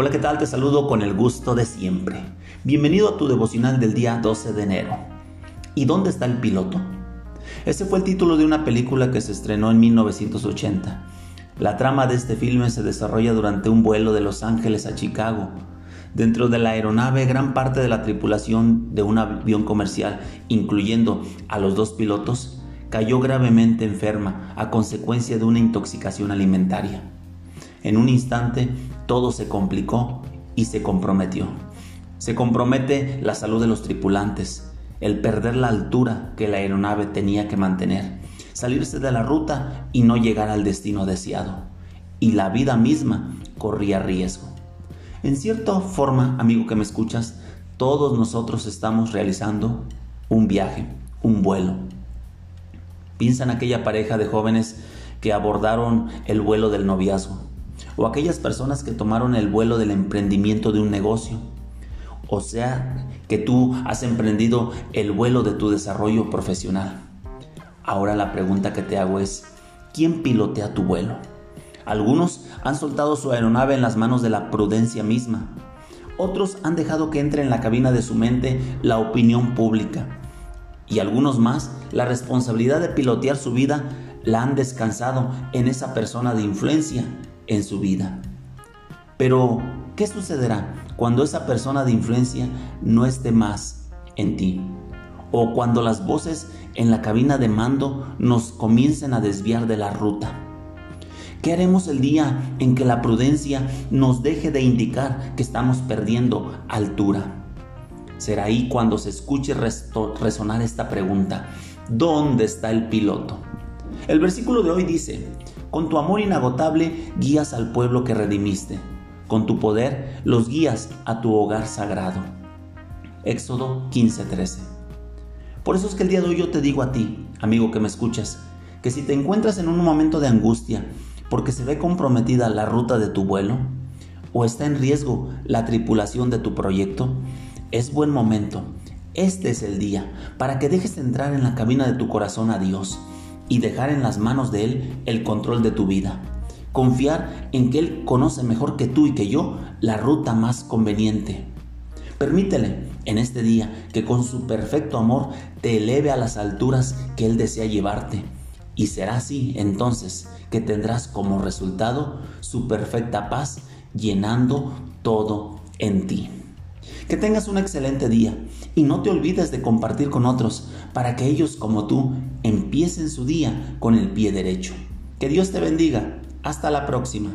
Hola, ¿qué tal? Te saludo con el gusto de siempre. Bienvenido a tu devocional del día 12 de enero. ¿Y dónde está el piloto? Ese fue el título de una película que se estrenó en 1980. La trama de este filme se desarrolla durante un vuelo de Los Ángeles a Chicago. Dentro de la aeronave, gran parte de la tripulación de un avión comercial, incluyendo a los dos pilotos, cayó gravemente enferma a consecuencia de una intoxicación alimentaria. En un instante todo se complicó y se comprometió. Se compromete la salud de los tripulantes, el perder la altura que la aeronave tenía que mantener, salirse de la ruta y no llegar al destino deseado. Y la vida misma corría riesgo. En cierta forma, amigo que me escuchas, todos nosotros estamos realizando un viaje, un vuelo. Piensa en aquella pareja de jóvenes que abordaron el vuelo del noviazgo o aquellas personas que tomaron el vuelo del emprendimiento de un negocio. O sea, que tú has emprendido el vuelo de tu desarrollo profesional. Ahora la pregunta que te hago es, ¿quién pilotea tu vuelo? Algunos han soltado su aeronave en las manos de la prudencia misma. Otros han dejado que entre en la cabina de su mente la opinión pública. Y algunos más, la responsabilidad de pilotear su vida la han descansado en esa persona de influencia en su vida. Pero, ¿qué sucederá cuando esa persona de influencia no esté más en ti? O cuando las voces en la cabina de mando nos comiencen a desviar de la ruta. ¿Qué haremos el día en que la prudencia nos deje de indicar que estamos perdiendo altura? Será ahí cuando se escuche resonar esta pregunta. ¿Dónde está el piloto? El versículo de hoy dice, con tu amor inagotable guías al pueblo que redimiste. Con tu poder los guías a tu hogar sagrado. Éxodo 15:13. Por eso es que el día de hoy yo te digo a ti, amigo que me escuchas, que si te encuentras en un momento de angustia porque se ve comprometida la ruta de tu vuelo o está en riesgo la tripulación de tu proyecto, es buen momento. Este es el día para que dejes entrar en la cabina de tu corazón a Dios y dejar en las manos de Él el control de tu vida. Confiar en que Él conoce mejor que tú y que yo la ruta más conveniente. Permítele en este día que con su perfecto amor te eleve a las alturas que Él desea llevarte. Y será así entonces que tendrás como resultado su perfecta paz llenando todo en ti. Que tengas un excelente día y no te olvides de compartir con otros para que ellos como tú empiecen su día con el pie derecho. Que Dios te bendiga. Hasta la próxima.